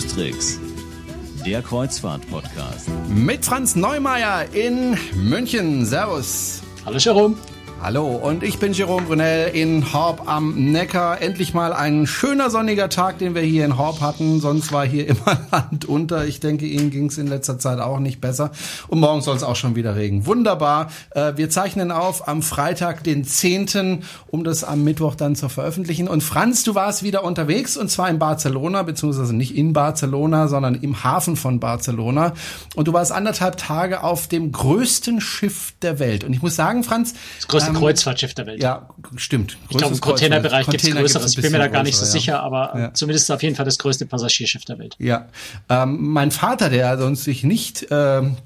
Tricks, der Kreuzfahrt-Podcast. Mit Franz Neumeier in München. Servus. Hallo Jerome. Hallo, und ich bin Jerome Brunel in Horb am Neckar. Endlich mal ein schöner sonniger Tag, den wir hier in Horb hatten. Sonst war hier immer Land unter. Ich denke, Ihnen ging es in letzter Zeit auch nicht besser. Und morgen soll es auch schon wieder regen. Wunderbar. Äh, wir zeichnen auf am Freitag, den 10., um das am Mittwoch dann zu veröffentlichen. Und Franz, du warst wieder unterwegs und zwar in Barcelona, beziehungsweise nicht in Barcelona, sondern im Hafen von Barcelona. Und du warst anderthalb Tage auf dem größten Schiff der Welt. Und ich muss sagen, Franz, das größte ähm, Kreuzfahrtschiff der Welt. Ja, stimmt. Ich glaube, im Containerbereich gibt es größeres. Ich bin mir da gar nicht so sicher, aber ja. zumindest auf jeden Fall das größte Passagierschiff der Welt. Ja. Ähm, mein Vater, der sonst sich nicht ähm,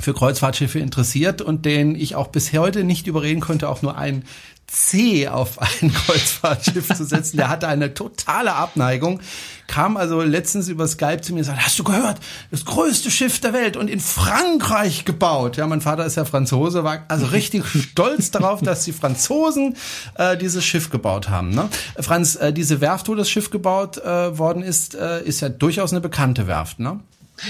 für Kreuzfahrtschiffe interessiert und den ich auch bis heute nicht überreden konnte, auch nur ein C auf ein Kreuzfahrtschiff zu setzen. Der hatte eine totale Abneigung. Kam also letztens über Skype zu mir und sagte, hast du gehört? Das größte Schiff der Welt und in Frankreich gebaut. Ja, mein Vater ist ja Franzose, war also richtig stolz darauf, dass die Franzosen äh, dieses Schiff gebaut haben. Ne? Franz, äh, diese Werft, wo das Schiff gebaut äh, worden ist, äh, ist ja durchaus eine bekannte Werft, ne?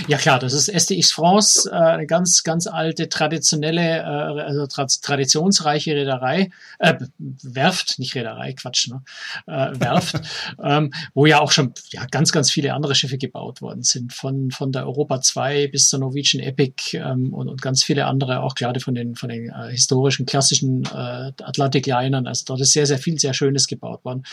Ja klar, das ist STX France, äh, eine ganz, ganz alte, traditionelle, äh, also tra traditionsreiche Reederei, äh, Werft, nicht Reederei, Quatsch, ne? Äh, Werft, ähm, wo ja auch schon ja, ganz, ganz viele andere Schiffe gebaut worden sind, von, von der Europa 2 bis zur Norwegian Epic ähm, und, und ganz viele andere, auch gerade von den, von den äh, historischen, klassischen äh, Atlantiklinern. Also dort ist sehr, sehr viel, sehr Schönes gebaut worden.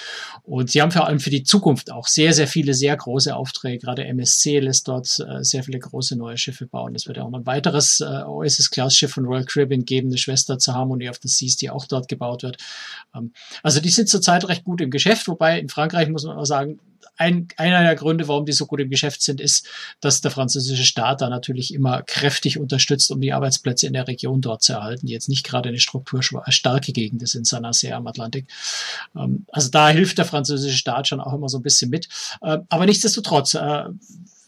Und sie haben vor allem für die Zukunft auch sehr, sehr viele, sehr große Aufträge. Gerade MSC lässt dort äh, sehr viele große neue Schiffe bauen. Es wird ja auch noch ein weiteres äh, Oasis-Class-Schiff von Royal Caribbean geben, eine Schwester zur Harmony of the Seas, die auch dort gebaut wird. Ähm, also die sind zurzeit recht gut im Geschäft, wobei in Frankreich muss man auch sagen, ein, einer der Gründe, warum die so gut im Geschäft sind, ist, dass der französische Staat da natürlich immer kräftig unterstützt, um die Arbeitsplätze in der Region dort zu erhalten, die jetzt nicht gerade eine strukturstarke Gegend ist in Saint-Nazaire am Atlantik. Ähm, also da hilft der französische Staat schon auch immer so ein bisschen mit. Äh, aber nichtsdestotrotz, äh,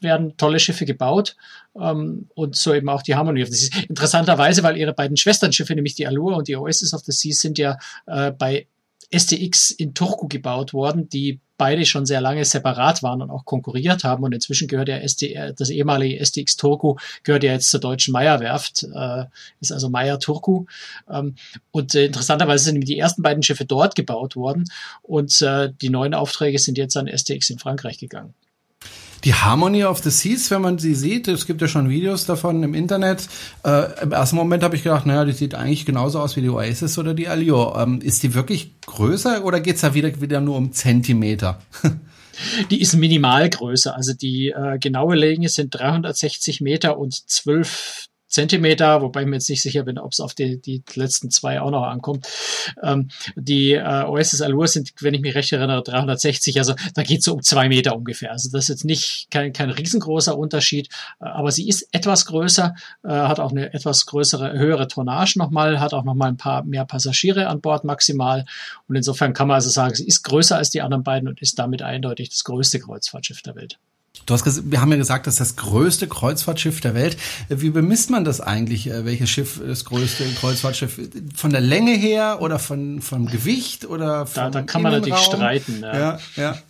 werden tolle Schiffe gebaut ähm, und so eben auch die Harmony of the. Interessanterweise, weil ihre beiden Schwesternschiffe, nämlich die Allure und die Oasis of the Seas, sind ja äh, bei STX in Turku gebaut worden, die beide schon sehr lange separat waren und auch konkurriert haben. Und inzwischen gehört ja ST, das ehemalige STX Turku gehört ja jetzt zur deutschen Meyer-Werft, äh, ist also Meyer Turku. Ähm, und äh, interessanterweise sind die ersten beiden Schiffe dort gebaut worden und äh, die neuen Aufträge sind jetzt an STX in Frankreich gegangen. Die Harmony of the Seas, wenn man sie sieht, es gibt ja schon Videos davon im Internet. Äh, Im ersten Moment habe ich gedacht, naja, die sieht eigentlich genauso aus wie die Oasis oder die Allure. Ähm, ist die wirklich größer oder geht's da wieder, wieder nur um Zentimeter? Die ist minimal größer. Also die äh, genaue Länge sind 360 Meter und 12 Zentimeter, wobei ich mir jetzt nicht sicher bin, ob es auf die, die letzten zwei auch noch ankommt. Ähm, die äh, Oasis Allure sind, wenn ich mich recht erinnere, 360, also da geht es so um zwei Meter ungefähr. Also das ist jetzt nicht kein, kein riesengroßer Unterschied, äh, aber sie ist etwas größer, äh, hat auch eine etwas größere, höhere Tonnage nochmal, hat auch nochmal ein paar mehr Passagiere an Bord maximal und insofern kann man also sagen, sie ist größer als die anderen beiden und ist damit eindeutig das größte Kreuzfahrtschiff der Welt. Du hast, wir haben ja gesagt, das ist das größte Kreuzfahrtschiff der Welt. Wie bemisst man das eigentlich? Äh, welches Schiff das größte Kreuzfahrtschiff? Von der Länge her oder von, vom Gewicht oder vom Da, da kann man natürlich streiten. Ja, ja. ja.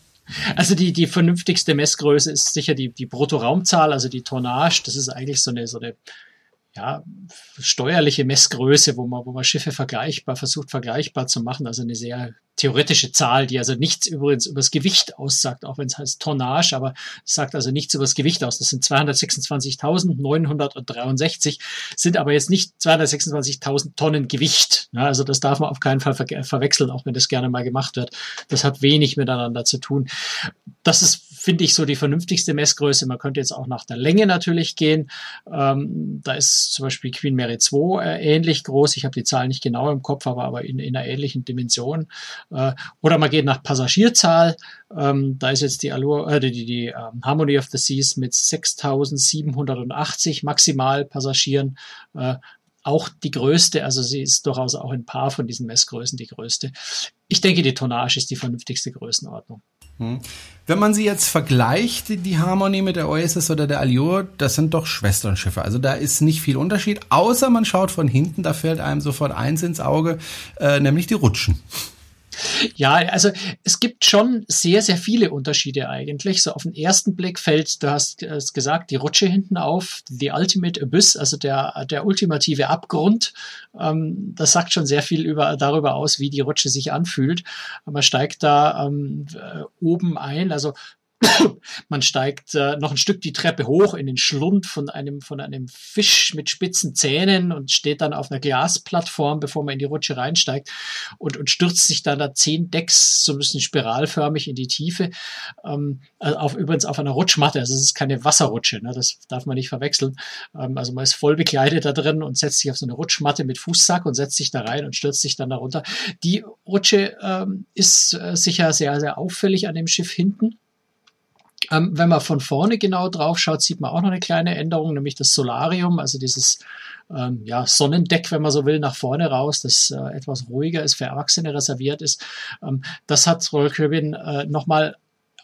Also die, die vernünftigste Messgröße ist sicher die, die Bruttoraumzahl, also die Tonnage. Das ist eigentlich so eine, so eine ja, steuerliche Messgröße, wo man, wo man Schiffe vergleichbar versucht, vergleichbar zu machen. Also eine sehr theoretische Zahl, die also nichts übrigens über das Gewicht aussagt, auch wenn es heißt Tonnage, aber sagt also nichts über das Gewicht aus. Das sind 226.963, sind aber jetzt nicht 226.000 Tonnen Gewicht. Ja, also das darf man auf keinen Fall ver verwechseln, auch wenn das gerne mal gemacht wird. Das hat wenig miteinander zu tun. Das ist finde ich so die vernünftigste Messgröße. Man könnte jetzt auch nach der Länge natürlich gehen. Ähm, da ist zum Beispiel Queen Mary 2 äh, ähnlich groß. Ich habe die Zahl nicht genau im Kopf, aber, aber in, in einer ähnlichen Dimension. Äh, oder man geht nach Passagierzahl. Ähm, da ist jetzt die, Allure, äh, die, die, die ähm, Harmony of the Seas mit 6.780 maximal Passagieren äh, auch die größte, also sie ist durchaus auch ein paar von diesen Messgrößen die größte. Ich denke, die Tonnage ist die vernünftigste Größenordnung. Hm. Wenn man sie jetzt vergleicht, die Harmony mit der Oasis oder der Allure, das sind doch Schwesternschiffe. Also da ist nicht viel Unterschied, außer man schaut von hinten, da fällt einem sofort eins ins Auge, äh, nämlich die Rutschen. Ja, also es gibt schon sehr, sehr viele Unterschiede eigentlich. So auf den ersten Blick fällt, du hast es gesagt, die Rutsche hinten auf, the ultimate abyss, also der, der ultimative Abgrund. Ähm, das sagt schon sehr viel über, darüber aus, wie die Rutsche sich anfühlt. Man steigt da ähm, äh, oben ein, also man steigt äh, noch ein Stück die Treppe hoch in den Schlund von einem, von einem Fisch mit spitzen Zähnen und steht dann auf einer Glasplattform, bevor man in die Rutsche reinsteigt und, und stürzt sich dann da zehn Decks so ein bisschen spiralförmig in die Tiefe. Ähm, also auf, übrigens auf einer Rutschmatte, also es ist keine Wasserrutsche, ne, das darf man nicht verwechseln. Ähm, also man ist voll bekleidet da drin und setzt sich auf so eine Rutschmatte mit Fußsack und setzt sich da rein und stürzt sich dann darunter. Die Rutsche ähm, ist äh, sicher sehr, sehr auffällig an dem Schiff hinten. Ähm, wenn man von vorne genau drauf schaut, sieht man auch noch eine kleine Änderung, nämlich das Solarium, also dieses ähm, ja, Sonnendeck, wenn man so will, nach vorne raus, das äh, etwas ruhiger ist, für Erwachsene reserviert ist. Ähm, das hat Royal Caribbean äh, nochmal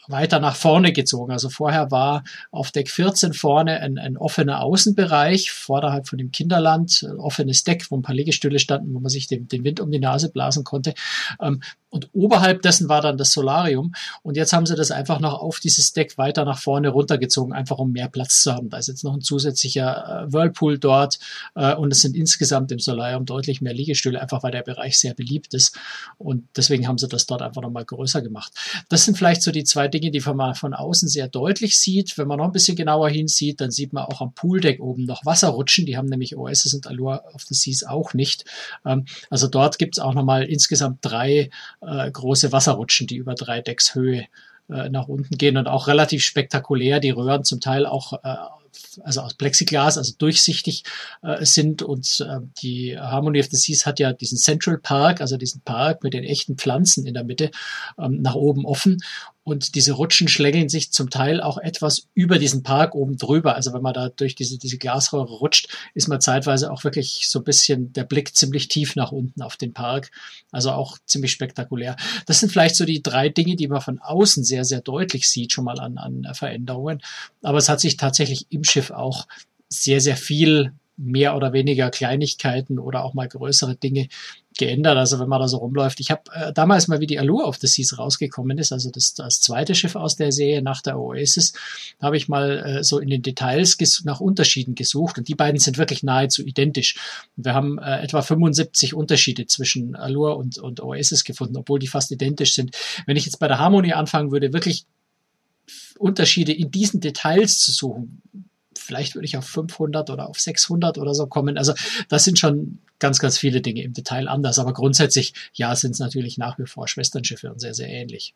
weiter nach vorne gezogen. Also vorher war auf Deck 14 vorne ein, ein offener Außenbereich, vorderhalb von dem Kinderland, offenes Deck, wo ein paar Liegestühle standen, wo man sich den, den Wind um die Nase blasen konnte. Ähm, und oberhalb dessen war dann das Solarium. Und jetzt haben sie das einfach noch auf dieses Deck weiter nach vorne runtergezogen, einfach um mehr Platz zu haben. Da ist jetzt noch ein zusätzlicher äh, Whirlpool dort. Äh, und es sind insgesamt im Solarium deutlich mehr Liegestühle, einfach weil der Bereich sehr beliebt ist. Und deswegen haben sie das dort einfach nochmal größer gemacht. Das sind vielleicht so die zwei Dinge, die man von außen sehr deutlich sieht. Wenn man noch ein bisschen genauer hinsieht, dann sieht man auch am Pooldeck oben noch Wasserrutschen. Die haben nämlich Oasis und Allure of the Seas auch nicht. Ähm, also dort gibt es auch nochmal insgesamt drei äh, große Wasserrutschen, die über drei Decks Höhe äh, nach unten gehen und auch relativ spektakulär. Die Röhren zum Teil auch äh, also aus Plexiglas, also durchsichtig äh, sind. Und äh, die Harmony of the Seas hat ja diesen Central Park, also diesen Park mit den echten Pflanzen in der Mitte, ähm, nach oben offen. Und diese Rutschen schlängeln sich zum Teil auch etwas über diesen Park oben drüber. Also wenn man da durch diese, diese Glasröhre rutscht, ist man zeitweise auch wirklich so ein bisschen der Blick ziemlich tief nach unten auf den Park. Also auch ziemlich spektakulär. Das sind vielleicht so die drei Dinge, die man von außen sehr, sehr deutlich sieht, schon mal an, an Veränderungen. Aber es hat sich tatsächlich im Schiff auch sehr, sehr viel mehr oder weniger Kleinigkeiten oder auch mal größere Dinge geändert. Also wenn man da so rumläuft. Ich habe äh, damals mal, wie die Allure of the Seas rausgekommen ist, also das, das zweite Schiff aus der Serie nach der Oasis, habe ich mal äh, so in den Details nach Unterschieden gesucht und die beiden sind wirklich nahezu identisch. Wir haben äh, etwa 75 Unterschiede zwischen Allure und, und Oasis gefunden, obwohl die fast identisch sind. Wenn ich jetzt bei der Harmonie anfangen würde, wirklich Unterschiede in diesen Details zu suchen, vielleicht würde ich auf 500 oder auf 600 oder so kommen. Also das sind schon ganz, ganz viele Dinge im Detail anders. Aber grundsätzlich, ja, sind es natürlich nach wie vor Schwesternschiffe und sehr, sehr ähnlich.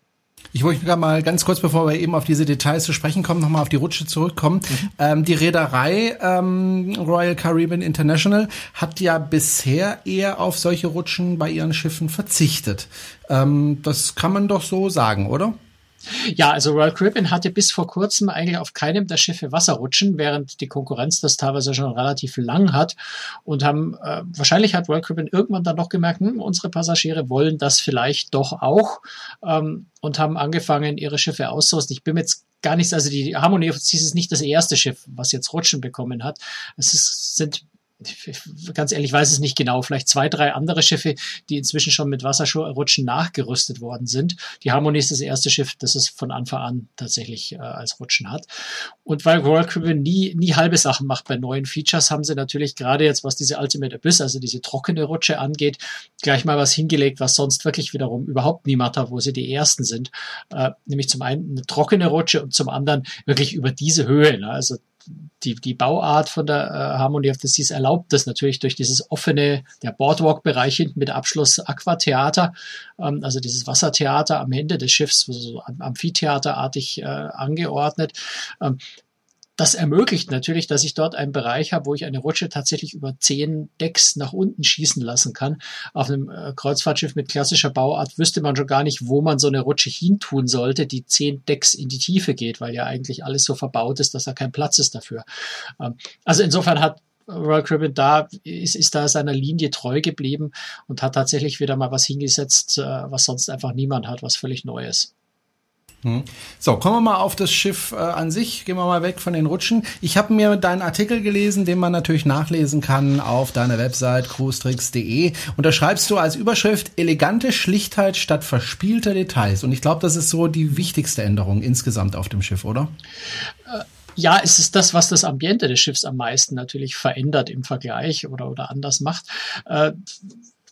Ich wollte gerade mal ganz kurz, bevor wir eben auf diese Details zu sprechen kommen, nochmal auf die Rutsche zurückkommen. Mhm. Ähm, die Reederei ähm, Royal Caribbean International hat ja bisher eher auf solche Rutschen bei ihren Schiffen verzichtet. Ähm, das kann man doch so sagen, oder? Ja, also Royal Caribbean hatte bis vor kurzem eigentlich auf keinem der Schiffe Wasserrutschen, während die Konkurrenz das teilweise schon relativ lang hat und haben, äh, wahrscheinlich hat Royal Caribbean irgendwann dann noch gemerkt, hm, unsere Passagiere wollen das vielleicht doch auch ähm, und haben angefangen, ihre Schiffe auszurüsten. Ich bin mir jetzt gar nichts, also die Harmony of Seas ist nicht das erste Schiff, was jetzt Rutschen bekommen hat. Es ist, sind ganz ehrlich, weiß es nicht genau, vielleicht zwei, drei andere Schiffe, die inzwischen schon mit Wasserrutschen nachgerüstet worden sind. Die Harmonie ist das erste Schiff, das es von Anfang an tatsächlich äh, als Rutschen hat. Und weil Royal Caribbean nie, nie halbe Sachen macht bei neuen Features, haben sie natürlich gerade jetzt, was diese Ultimate Abyss, also diese trockene Rutsche angeht, gleich mal was hingelegt, was sonst wirklich wiederum überhaupt niemand hat, wo sie die ersten sind. Äh, nämlich zum einen eine trockene Rutsche und zum anderen wirklich über diese Höhe. Ne? Also die, die Bauart von der äh, Harmony of the Seas erlaubt das natürlich durch dieses offene, der Boardwalk-Bereich hinten mit Abschluss Aquatheater, ähm, also dieses Wassertheater am Ende des Schiffs, so Amphitheaterartig äh, angeordnet. Ähm, das ermöglicht natürlich, dass ich dort einen Bereich habe, wo ich eine Rutsche tatsächlich über zehn Decks nach unten schießen lassen kann. Auf einem äh, Kreuzfahrtschiff mit klassischer Bauart wüsste man schon gar nicht, wo man so eine Rutsche hintun sollte, die zehn Decks in die Tiefe geht, weil ja eigentlich alles so verbaut ist, dass da kein Platz ist dafür. Ähm, also insofern hat Royal Caribbean da ist, ist da seiner Linie treu geblieben und hat tatsächlich wieder mal was hingesetzt, äh, was sonst einfach niemand hat, was völlig Neues. Hm. So, kommen wir mal auf das Schiff äh, an sich. Gehen wir mal weg von den Rutschen. Ich habe mir deinen Artikel gelesen, den man natürlich nachlesen kann auf deiner Website cruestricks.de. Und da schreibst du als Überschrift elegante Schlichtheit statt verspielter Details. Und ich glaube, das ist so die wichtigste Änderung insgesamt auf dem Schiff, oder? Äh, ja, es ist das, was das Ambiente des Schiffs am meisten natürlich verändert im Vergleich oder, oder anders macht. Äh,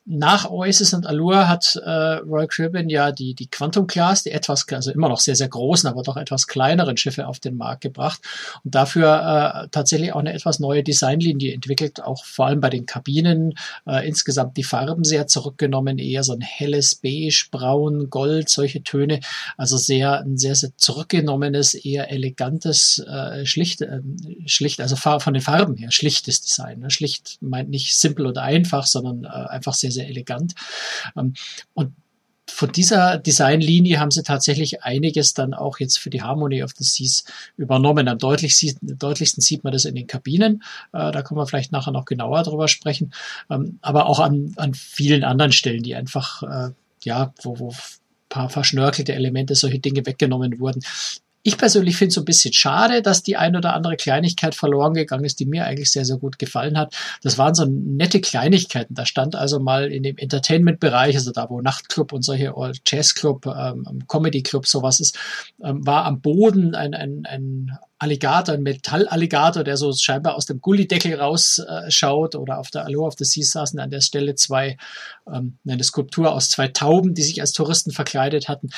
nach Oasis und Allure hat äh, Royal Caribbean ja die, die Quantum Class, die etwas, also immer noch sehr, sehr großen, aber doch etwas kleineren Schiffe auf den Markt gebracht und dafür äh, tatsächlich auch eine etwas neue Designlinie entwickelt, auch vor allem bei den Kabinen. Äh, insgesamt die Farben sehr zurückgenommen, eher so ein helles Beige, Braun, Gold, solche Töne. Also sehr, ein sehr, sehr zurückgenommenes, eher elegantes, äh, schlicht, äh, schlicht, also von den Farben her, schlichtes Design. Ne? Schlicht meint nicht simpel oder einfach, sondern äh, einfach sehr, sehr elegant. Ähm, und von dieser Designlinie haben sie tatsächlich einiges dann auch jetzt für die Harmony of the Seas übernommen. Am deutlichsten, sieht man das in den Kabinen. Äh, da können wir vielleicht nachher noch genauer drüber sprechen. Ähm, aber auch an, an vielen anderen Stellen, die einfach, äh, ja, wo, wo paar verschnörkelte Elemente, solche Dinge weggenommen wurden. Ich persönlich finde es so ein bisschen schade, dass die ein oder andere Kleinigkeit verloren gegangen ist, die mir eigentlich sehr, sehr gut gefallen hat. Das waren so nette Kleinigkeiten. Da stand also mal in dem Entertainment-Bereich, also da, wo Nachtclub und solche Jazzclub, ähm, Comedy-Club sowas ist, ähm, war am Boden ein, ein, ein Alligator, ein Metallalligator, der so scheinbar aus dem Gullideckel rausschaut äh, oder auf der Aloha of the Sea saßen an der Stelle zwei, ähm, eine Skulptur aus zwei Tauben, die sich als Touristen verkleidet hatten.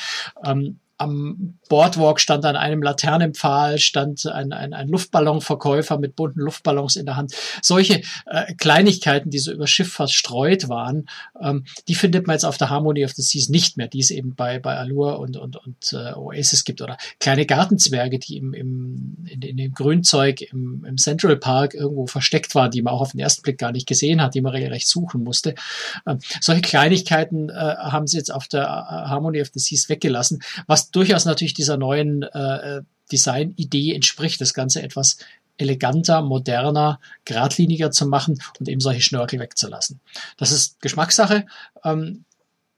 Ähm, am Boardwalk stand an einem Laternenpfahl, stand ein, ein, ein Luftballonverkäufer mit bunten Luftballons in der Hand. Solche äh, Kleinigkeiten, die so über Schiff verstreut waren, ähm, die findet man jetzt auf der Harmony of the Seas nicht mehr, die es eben bei, bei Allure und, und, und äh, Oasis gibt. Oder kleine Gartenzwerge, die im, im, in, in dem Grünzeug im, im Central Park irgendwo versteckt waren, die man auch auf den ersten Blick gar nicht gesehen hat, die man regelrecht suchen musste. Ähm, solche Kleinigkeiten äh, haben sie jetzt auf der äh, Harmony of the Seas weggelassen, was durchaus natürlich dieser neuen äh, Design-Idee entspricht, das Ganze etwas eleganter, moderner, geradliniger zu machen und eben solche Schnörkel wegzulassen. Das ist Geschmackssache. Ähm,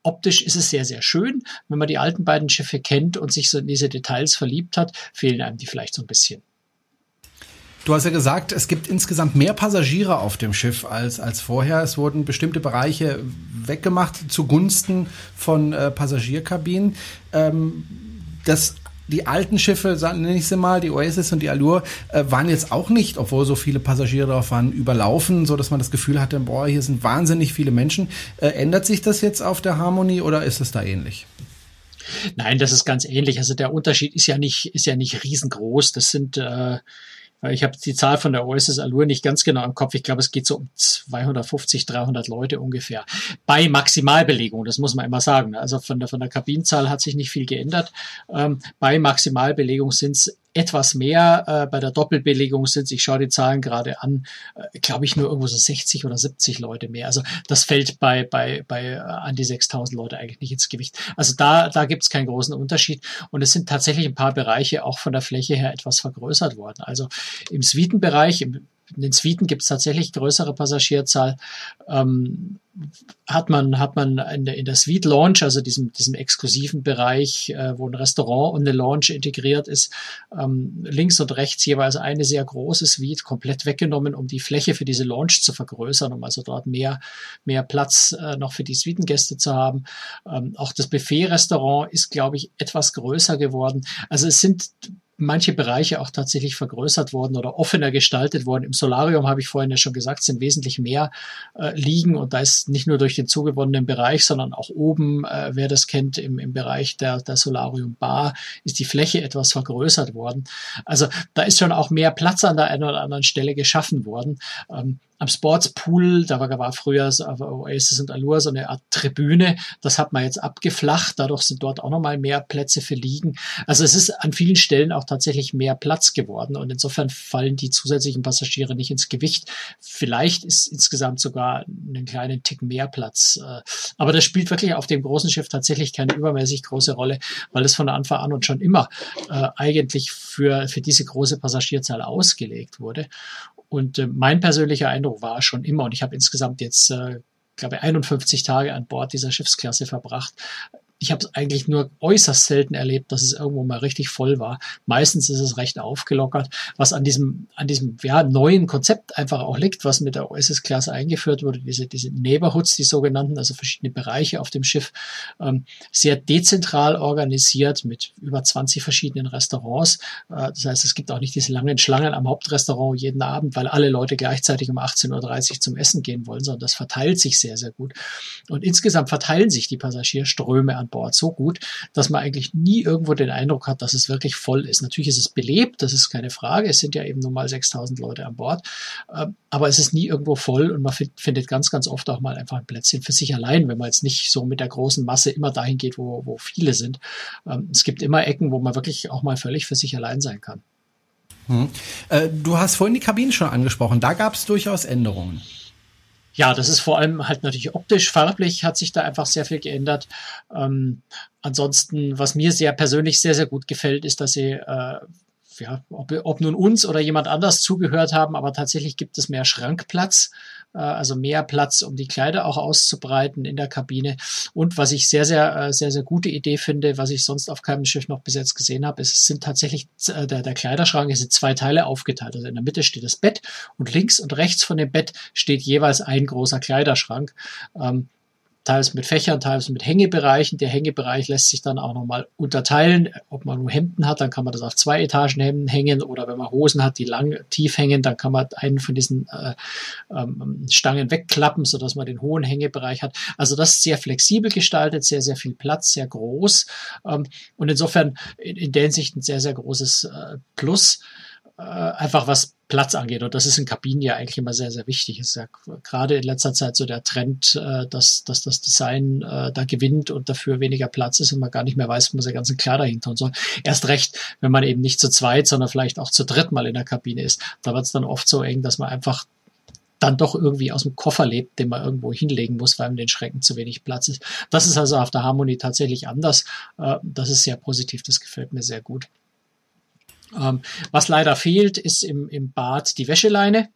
optisch ist es sehr, sehr schön. Wenn man die alten beiden Schiffe kennt und sich so in diese Details verliebt hat, fehlen einem die vielleicht so ein bisschen. Du hast ja gesagt, es gibt insgesamt mehr Passagiere auf dem Schiff als, als vorher. Es wurden bestimmte Bereiche weggemacht zugunsten von äh, Passagierkabinen. Ähm, das die alten Schiffe, nenne ich sie mal, die Oasis und die Allure, äh, waren jetzt auch nicht, obwohl so viele Passagiere drauf waren, überlaufen, so dass man das Gefühl hatte, boah, hier sind wahnsinnig viele Menschen. Äh, ändert sich das jetzt auf der Harmonie oder ist es da ähnlich? Nein, das ist ganz ähnlich. Also der Unterschied ist ja nicht, ist ja nicht riesengroß. Das sind äh, ich habe die Zahl von der Oasis Allure nicht ganz genau im Kopf. Ich glaube, es geht so um 250, 300 Leute ungefähr. Bei Maximalbelegung, das muss man immer sagen. Also von der, von der Kabinenzahl hat sich nicht viel geändert. Ähm, bei Maximalbelegung sind es etwas mehr. Äh, bei der Doppelbelegung sind ich schaue die Zahlen gerade an, äh, glaube ich nur irgendwo so 60 oder 70 Leute mehr. Also das fällt bei, bei, bei äh, an die 6000 Leute eigentlich nicht ins Gewicht. Also da, da gibt es keinen großen Unterschied. Und es sind tatsächlich ein paar Bereiche auch von der Fläche her etwas vergrößert worden. Also im Suitenbereich, im in den Suiten gibt es tatsächlich größere Passagierzahl. Ähm, hat man, hat man in der, in der Suite Launch, also diesem, diesem exklusiven Bereich, äh, wo ein Restaurant und eine Lounge integriert ist, ähm, links und rechts jeweils eine sehr große Suite komplett weggenommen, um die Fläche für diese Lounge zu vergrößern, um also dort mehr, mehr Platz äh, noch für die Suitengäste zu haben. Ähm, auch das Buffet-Restaurant ist, glaube ich, etwas größer geworden. Also es sind manche Bereiche auch tatsächlich vergrößert worden oder offener gestaltet worden. Im Solarium habe ich vorhin ja schon gesagt, sind wesentlich mehr äh, liegen und da ist nicht nur durch den zugewonnenen Bereich, sondern auch oben, äh, wer das kennt, im, im Bereich der, der Solarium Bar ist die Fläche etwas vergrößert worden. Also da ist schon auch mehr Platz an der einen oder anderen Stelle geschaffen worden. Ähm, am Sportspool, da war, war früher so, Oasis und Allure so eine Art Tribüne, das hat man jetzt abgeflacht, dadurch sind dort auch nochmal mehr Plätze für Liegen. Also es ist an vielen Stellen auch tatsächlich mehr Platz geworden und insofern fallen die zusätzlichen Passagiere nicht ins Gewicht. Vielleicht ist insgesamt sogar einen kleinen Tick mehr Platz. Äh, aber das spielt wirklich auf dem großen Schiff tatsächlich keine übermäßig große Rolle, weil es von Anfang an und schon immer äh, eigentlich für, für diese große Passagierzahl ausgelegt wurde. Und äh, mein persönlicher Eindruck war schon immer, und ich habe insgesamt jetzt, äh, glaube ich, 51 Tage an Bord dieser Schiffsklasse verbracht, ich habe es eigentlich nur äußerst selten erlebt, dass es irgendwo mal richtig voll war. Meistens ist es recht aufgelockert, was an diesem, an diesem ja, neuen Konzept einfach auch liegt, was mit der OSS-Klasse eingeführt wurde, diese, diese Neighborhoods, die sogenannten, also verschiedene Bereiche auf dem Schiff, ähm, sehr dezentral organisiert mit über 20 verschiedenen Restaurants. Äh, das heißt, es gibt auch nicht diese langen Schlangen am Hauptrestaurant jeden Abend, weil alle Leute gleichzeitig um 18.30 Uhr zum Essen gehen wollen, sondern das verteilt sich sehr, sehr gut. Und insgesamt verteilen sich die Passagierströme an Bord so gut, dass man eigentlich nie irgendwo den Eindruck hat, dass es wirklich voll ist. Natürlich ist es belebt, das ist keine Frage. Es sind ja eben nur mal 6000 Leute an Bord. Ähm, aber es ist nie irgendwo voll und man findet ganz, ganz oft auch mal einfach ein Plätzchen für sich allein, wenn man jetzt nicht so mit der großen Masse immer dahin geht, wo, wo viele sind. Ähm, es gibt immer Ecken, wo man wirklich auch mal völlig für sich allein sein kann. Hm. Äh, du hast vorhin die Kabinen schon angesprochen. Da gab es durchaus Änderungen. Ja, das ist vor allem halt natürlich optisch, farblich hat sich da einfach sehr viel geändert. Ähm, ansonsten, was mir sehr persönlich sehr, sehr gut gefällt, ist, dass sie äh, ja, ob, ob nun uns oder jemand anders zugehört haben, aber tatsächlich gibt es mehr Schrankplatz, also mehr Platz, um die Kleider auch auszubreiten in der Kabine. Und was ich sehr, sehr, äh, sehr, sehr gute Idee finde, was ich sonst auf keinem Schiff noch bis jetzt gesehen habe, ist, es sind tatsächlich äh, der, der Kleiderschrank ist in zwei Teile aufgeteilt. Also in der Mitte steht das Bett und links und rechts von dem Bett steht jeweils ein großer Kleiderschrank. Ähm, teils mit Fächern, teils mit Hängebereichen. Der Hängebereich lässt sich dann auch nochmal unterteilen. Ob man nur Hemden hat, dann kann man das auf zwei Etagen hängen oder wenn man Hosen hat, die lang tief hängen, dann kann man einen von diesen äh, ähm, Stangen wegklappen, sodass man den hohen Hängebereich hat. Also das ist sehr flexibel gestaltet, sehr, sehr viel Platz, sehr groß ähm, und insofern in, in der Hinsicht ein sehr, sehr großes äh, Plus äh, einfach was Platz angeht. Und das ist in Kabinen ja eigentlich immer sehr, sehr wichtig. Es ist ja gerade in letzter Zeit so der Trend, äh, dass, dass das Design äh, da gewinnt und dafür weniger Platz ist und man gar nicht mehr weiß, wo man seine ganzen Kleider hin tun soll. Erst recht, wenn man eben nicht zu zweit, sondern vielleicht auch zu dritt mal in der Kabine ist. Da wird es dann oft so eng, dass man einfach dann doch irgendwie aus dem Koffer lebt, den man irgendwo hinlegen muss, weil in den Schränken zu wenig Platz ist. Das ist also auf der Harmonie tatsächlich anders. Das ist sehr positiv, das gefällt mir sehr gut. Ähm, was leider fehlt, ist im, im Bad die Wäscheleine.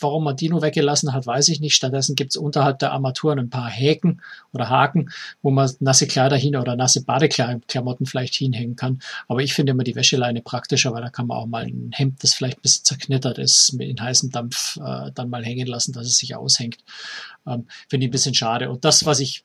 Warum man die nur weggelassen hat, weiß ich nicht. Stattdessen gibt es unterhalb der Armaturen ein paar Häken oder Haken, wo man nasse Kleider hin oder nasse Badeklamotten vielleicht hinhängen kann. Aber ich finde immer die Wäscheleine praktischer, weil da kann man auch mal ein Hemd, das vielleicht ein bisschen zerknittert ist, mit in heißem Dampf äh, dann mal hängen lassen, dass es sich aushängt. Ähm, finde ich ein bisschen schade. Und das, was ich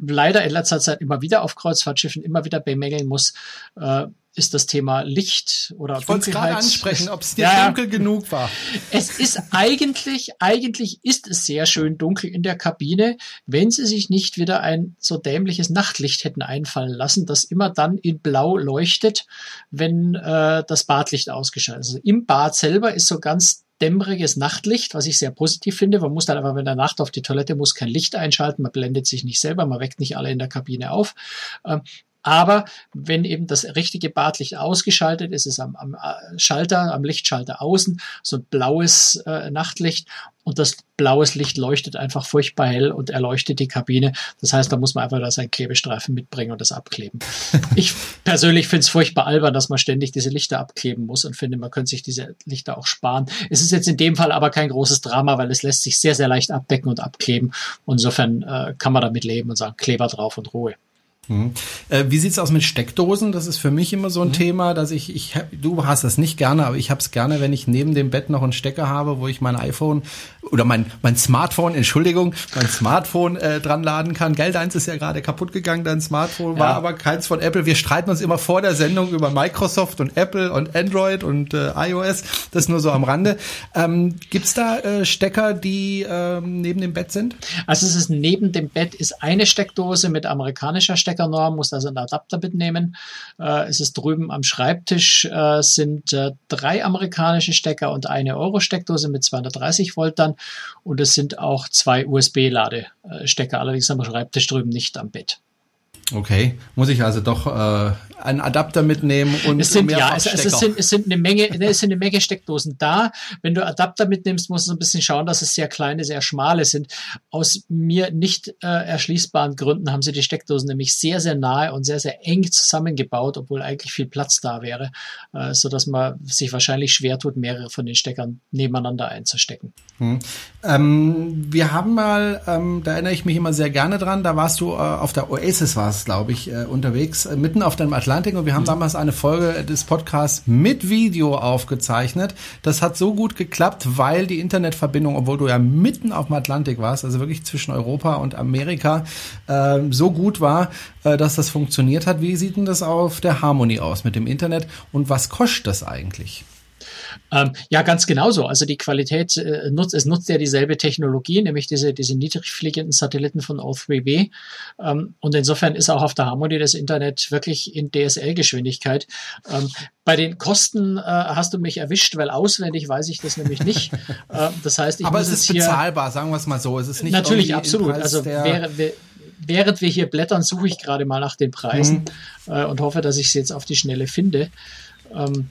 leider in letzter Zeit immer wieder auf Kreuzfahrtschiffen immer wieder bemängeln muss, äh, ist das Thema Licht oder ich wollte gerade ansprechen, ob es dir ja, dunkel genug war. Es ist eigentlich, eigentlich ist es sehr schön dunkel in der Kabine, wenn sie sich nicht wieder ein so dämliches Nachtlicht hätten einfallen lassen, das immer dann in Blau leuchtet, wenn äh, das Badlicht ausgeschaltet ist. Also im Bad selber ist so ganz dämmeriges Nachtlicht, was ich sehr positiv finde. Man muss dann aber, wenn der Nacht auf die Toilette muss, kein Licht einschalten. Man blendet sich nicht selber, man weckt nicht alle in der Kabine auf. Aber wenn eben das richtige Badlicht ausgeschaltet ist, ist am, am äh, Schalter, am Lichtschalter außen so ein blaues äh, Nachtlicht und das blaues Licht leuchtet einfach furchtbar hell und erleuchtet die Kabine. Das heißt, da muss man einfach da seinen Klebestreifen mitbringen und das abkleben. ich persönlich finde es furchtbar albern, dass man ständig diese Lichter abkleben muss und finde, man könnte sich diese Lichter auch sparen. Es ist jetzt in dem Fall aber kein großes Drama, weil es lässt sich sehr, sehr leicht abdecken und abkleben. Und insofern äh, kann man damit leben und sagen, Kleber drauf und Ruhe. Mhm. Äh, wie sieht's aus mit Steckdosen? Das ist für mich immer so ein mhm. Thema, dass ich, ich, du hast das nicht gerne, aber ich habe es gerne, wenn ich neben dem Bett noch einen Stecker habe, wo ich mein iPhone oder mein, mein Smartphone, Entschuldigung, mein Smartphone äh, dran laden kann. Geld eins ist ja gerade kaputt gegangen, dein Smartphone war aber keins von Apple. Wir streiten uns immer vor der Sendung über Microsoft und Apple und Android und äh, iOS. Das nur so am Rande. Ähm, gibt's da äh, Stecker, die ähm, neben dem Bett sind? Also es ist neben dem Bett ist eine Steckdose mit amerikanischer Steckernorm, muss also einen Adapter mitnehmen. Äh, es ist drüben am Schreibtisch äh, sind äh, drei amerikanische Stecker und eine Euro-Steckdose mit 230 Volt dann. Und es sind auch zwei USB-Ladestecker, allerdings am Schreibtisch drüben nicht am Bett. Okay, muss ich also doch äh, einen Adapter mitnehmen und es sind ja, es, es, sind, es sind eine Menge, es sind eine Menge Steckdosen da. Wenn du Adapter mitnimmst, musst du ein bisschen schauen, dass es sehr kleine, sehr schmale sind. Aus mir nicht äh, erschließbaren Gründen haben sie die Steckdosen nämlich sehr, sehr nahe und sehr, sehr eng zusammengebaut, obwohl eigentlich viel Platz da wäre, äh, so dass man sich wahrscheinlich schwer tut, mehrere von den Steckern nebeneinander einzustecken. Hm. Ähm, wir haben mal, ähm, da erinnere ich mich immer sehr gerne dran, da warst du äh, auf der Oasis, war warst, glaube ich, äh, unterwegs, äh, mitten auf dem Atlantik und wir haben damals eine Folge des Podcasts mit Video aufgezeichnet. Das hat so gut geklappt, weil die Internetverbindung, obwohl du ja mitten auf dem Atlantik warst, also wirklich zwischen Europa und Amerika, äh, so gut war, äh, dass das funktioniert hat. Wie sieht denn das auf der Harmony aus mit dem Internet und was kostet das eigentlich? Ähm, ja, ganz genauso. Also die Qualität äh, nutzt, es nutzt ja dieselbe Technologie, nämlich diese, diese niedrigfliegenden Satelliten von O3B. Ähm, und insofern ist auch auf der Harmony das Internet wirklich in DSL-Geschwindigkeit. Ähm, bei den Kosten äh, hast du mich erwischt, weil auswendig weiß ich das nämlich nicht. äh, das heißt, ich Aber es ist bezahlbar, sagen wir es mal so. Es ist nicht natürlich absolut. Also wäre, während wir hier blättern, suche ich gerade mal nach den Preisen mhm. äh, und hoffe, dass ich sie jetzt auf die Schnelle finde. Ähm,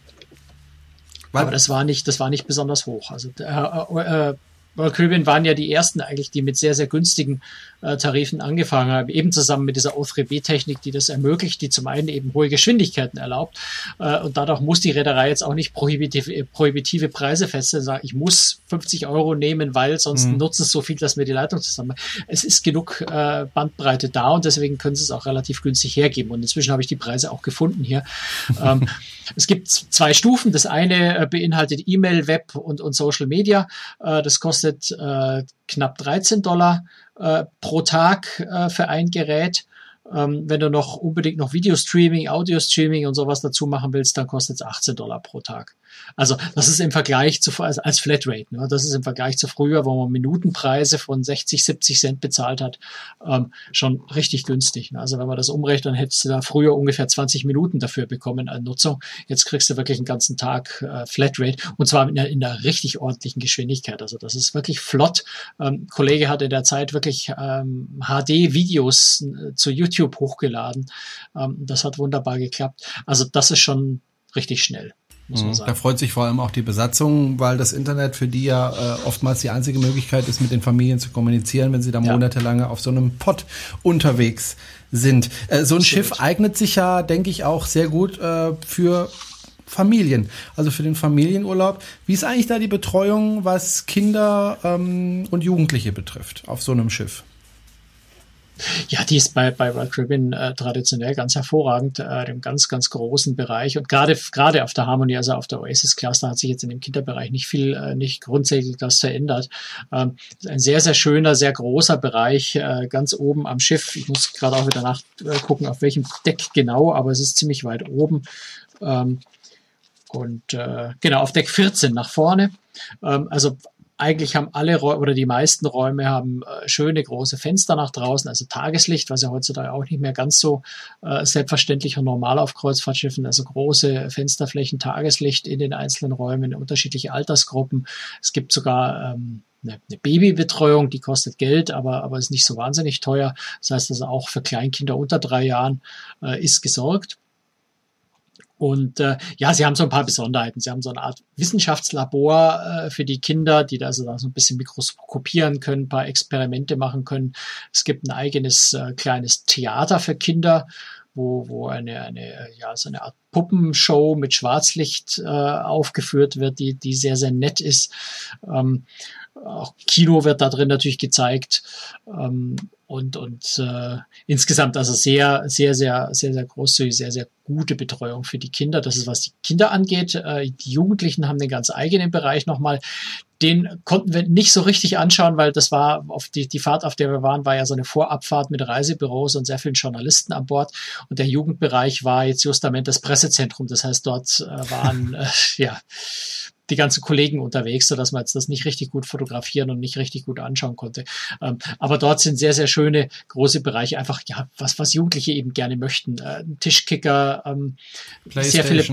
weil Aber das war nicht, das war nicht besonders hoch. Also äh, äh, Royal Caribbean waren ja die ersten eigentlich, die mit sehr, sehr günstigen äh, Tarifen angefangen haben, eben zusammen mit dieser O3B-Technik, die das ermöglicht, die zum einen eben hohe Geschwindigkeiten erlaubt äh, und dadurch muss die Reederei jetzt auch nicht prohibitive, äh, prohibitive Preise feststellen, sagen, ich muss 50 Euro nehmen, weil sonst mhm. nutzen es so viel, dass mir die Leitung zusammen. Es ist genug äh, Bandbreite da und deswegen können sie es auch relativ günstig hergeben und inzwischen habe ich die Preise auch gefunden hier. ähm, es gibt zwei Stufen. Das eine äh, beinhaltet E-Mail, Web und, und Social Media. Äh, das kostet äh, knapp 13 Dollar äh, pro Tag äh, für ein Gerät. Ähm, wenn du noch unbedingt noch Video-Streaming, Audio-Streaming und sowas dazu machen willst, dann kostet es 18 Dollar pro Tag. Also das ist im Vergleich zu als Flatrate, ne? das ist im Vergleich zu früher, wo man Minutenpreise von 60, 70 Cent bezahlt hat, ähm, schon richtig günstig. Ne? Also wenn man das umrechnet, dann hättest du da früher ungefähr 20 Minuten dafür bekommen an Nutzung. Jetzt kriegst du wirklich einen ganzen Tag äh, Flatrate und zwar in einer, in einer richtig ordentlichen Geschwindigkeit. Also das ist wirklich flott. Ähm, Kollege hat in der Zeit wirklich ähm, HD-Videos äh, zu YouTube hochgeladen. Ähm, das hat wunderbar geklappt. Also das ist schon richtig schnell muss man mhm. sagen. Da freut sich vor allem auch die Besatzung, weil das Internet für die ja äh, oftmals die einzige Möglichkeit ist, mit den Familien zu kommunizieren, wenn sie da ja. monatelang auf so einem Pott unterwegs sind. Äh, so ein Absolut. Schiff eignet sich ja, denke ich, auch sehr gut äh, für Familien, also für den Familienurlaub. Wie ist eigentlich da die Betreuung, was Kinder ähm, und Jugendliche betrifft auf so einem Schiff? Ja, die ist bei, bei Royal Caribbean äh, traditionell ganz hervorragend, äh, im ganz, ganz großen Bereich. Und gerade, gerade auf der Harmony, also auf der Oasis da hat sich jetzt in dem Kinderbereich nicht viel, äh, nicht grundsätzlich das verändert. Ähm, ein sehr, sehr schöner, sehr großer Bereich, äh, ganz oben am Schiff. Ich muss gerade auch wieder nachgucken, auf welchem Deck genau, aber es ist ziemlich weit oben. Ähm, und äh, genau, auf Deck 14 nach vorne. Ähm, also eigentlich haben alle Räume oder die meisten Räume haben äh, schöne große Fenster nach draußen, also Tageslicht, was ja heutzutage auch nicht mehr ganz so äh, selbstverständlich und normal auf Kreuzfahrtschiffen, also große Fensterflächen, Tageslicht in den einzelnen Räumen, unterschiedliche Altersgruppen. Es gibt sogar ähm, eine, eine Babybetreuung, die kostet Geld, aber, aber ist nicht so wahnsinnig teuer. Das heißt also auch für Kleinkinder unter drei Jahren äh, ist gesorgt. Und äh, ja, sie haben so ein paar Besonderheiten. Sie haben so eine Art Wissenschaftslabor äh, für die Kinder, die da also da so ein bisschen mikroskopieren können, ein paar Experimente machen können. Es gibt ein eigenes äh, kleines Theater für Kinder, wo, wo eine, eine, ja, so eine Art Puppenshow mit Schwarzlicht äh, aufgeführt wird, die, die sehr, sehr nett ist. Ähm, auch Kino wird da drin natürlich gezeigt. Ähm, und, und äh, insgesamt also sehr, sehr, sehr, sehr, sehr großzügig, sehr, sehr gute Betreuung für die Kinder. Das ist, was die Kinder angeht. Äh, die Jugendlichen haben einen ganz eigenen Bereich nochmal. Den konnten wir nicht so richtig anschauen, weil das war auf die, die Fahrt, auf der wir waren, war ja so eine Vorabfahrt mit Reisebüros und sehr vielen Journalisten an Bord. Und der Jugendbereich war jetzt justament das Pressezentrum. Das heißt, dort äh, waren äh, ja die ganzen Kollegen unterwegs, so dass man jetzt das nicht richtig gut fotografieren und nicht richtig gut anschauen konnte. Ähm, aber dort sind sehr, sehr schöne große Bereiche, einfach ja, was, was Jugendliche eben gerne möchten. Äh, Tischkicker, ähm, sehr viele